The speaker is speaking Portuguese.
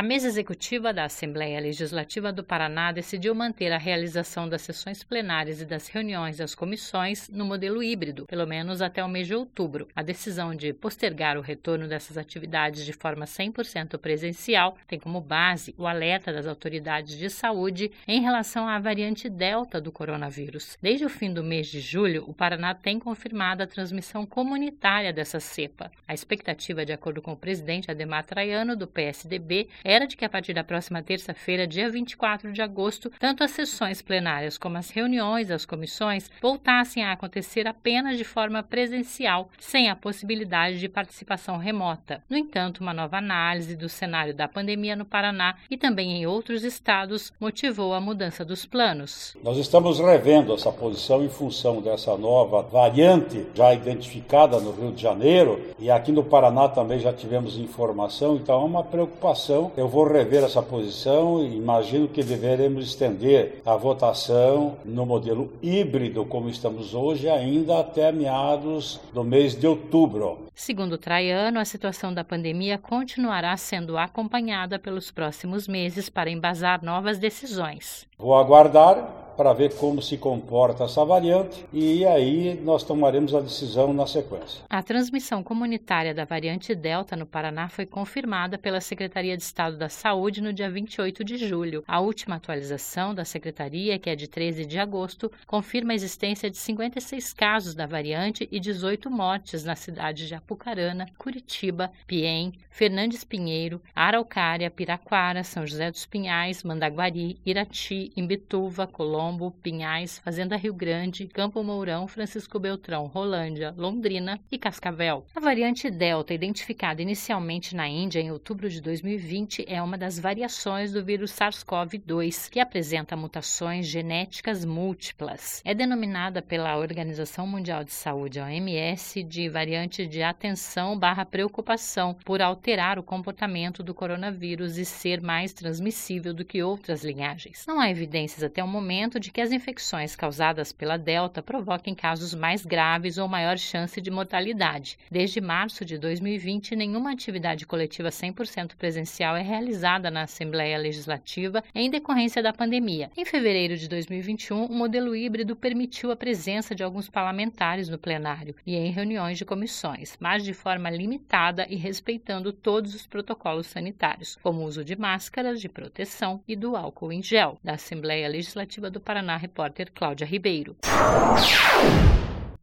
A mesa executiva da Assembleia Legislativa do Paraná decidiu manter a realização das sessões plenárias e das reuniões das comissões no modelo híbrido, pelo menos até o mês de outubro. A decisão de postergar o retorno dessas atividades de forma 100% presencial tem como base o alerta das autoridades de saúde em relação à variante Delta do coronavírus. Desde o fim do mês de julho, o Paraná tem confirmado a transmissão comunitária dessa cepa. A expectativa, de acordo com o presidente Ademar Traiano, do PSDB, era de que a partir da próxima terça-feira, dia 24 de agosto, tanto as sessões plenárias como as reuniões das comissões voltassem a acontecer apenas de forma presencial, sem a possibilidade de participação remota. No entanto, uma nova análise do cenário da pandemia no Paraná e também em outros estados motivou a mudança dos planos. Nós estamos revendo essa posição em função dessa nova variante já identificada no Rio de Janeiro e aqui no Paraná também já tivemos informação, então é uma preocupação. Eu vou rever essa posição e imagino que deveremos estender a votação no modelo híbrido como estamos hoje ainda até meados do mês de outubro. Segundo Traiano, a situação da pandemia continuará sendo acompanhada pelos próximos meses para embasar novas decisões. Vou aguardar para ver como se comporta essa variante e aí nós tomaremos a decisão na sequência. A transmissão comunitária da variante Delta no Paraná foi confirmada pela Secretaria de Estado da Saúde no dia 28 de julho. A última atualização da Secretaria, que é de 13 de agosto, confirma a existência de 56 casos da variante e 18 mortes nas cidades de Apucarana, Curitiba, Piem, Fernandes Pinheiro, Araucária, Piraquara, São José dos Pinhais, Mandaguari, Irati, Imbituva, Colombo, Colombo, Pinhais, Fazenda Rio Grande, Campo Mourão, Francisco Beltrão, Rolândia, Londrina e Cascavel. A variante Delta, identificada inicialmente na Índia em outubro de 2020, é uma das variações do vírus SARS-CoV-2, que apresenta mutações genéticas múltiplas. É denominada pela Organização Mundial de Saúde, OMS, de variante de atenção barra preocupação por alterar o comportamento do coronavírus e ser mais transmissível do que outras linhagens. Não há evidências até o momento de que as infecções causadas pela Delta provoquem casos mais graves ou maior chance de mortalidade. Desde março de 2020, nenhuma atividade coletiva 100% presencial é realizada na Assembleia Legislativa em decorrência da pandemia. Em fevereiro de 2021, o modelo híbrido permitiu a presença de alguns parlamentares no plenário e em reuniões de comissões, mas de forma limitada e respeitando todos os protocolos sanitários, como o uso de máscaras de proteção e do álcool em gel. Da Assembleia Legislativa do Paraná, repórter Cláudia Ribeiro.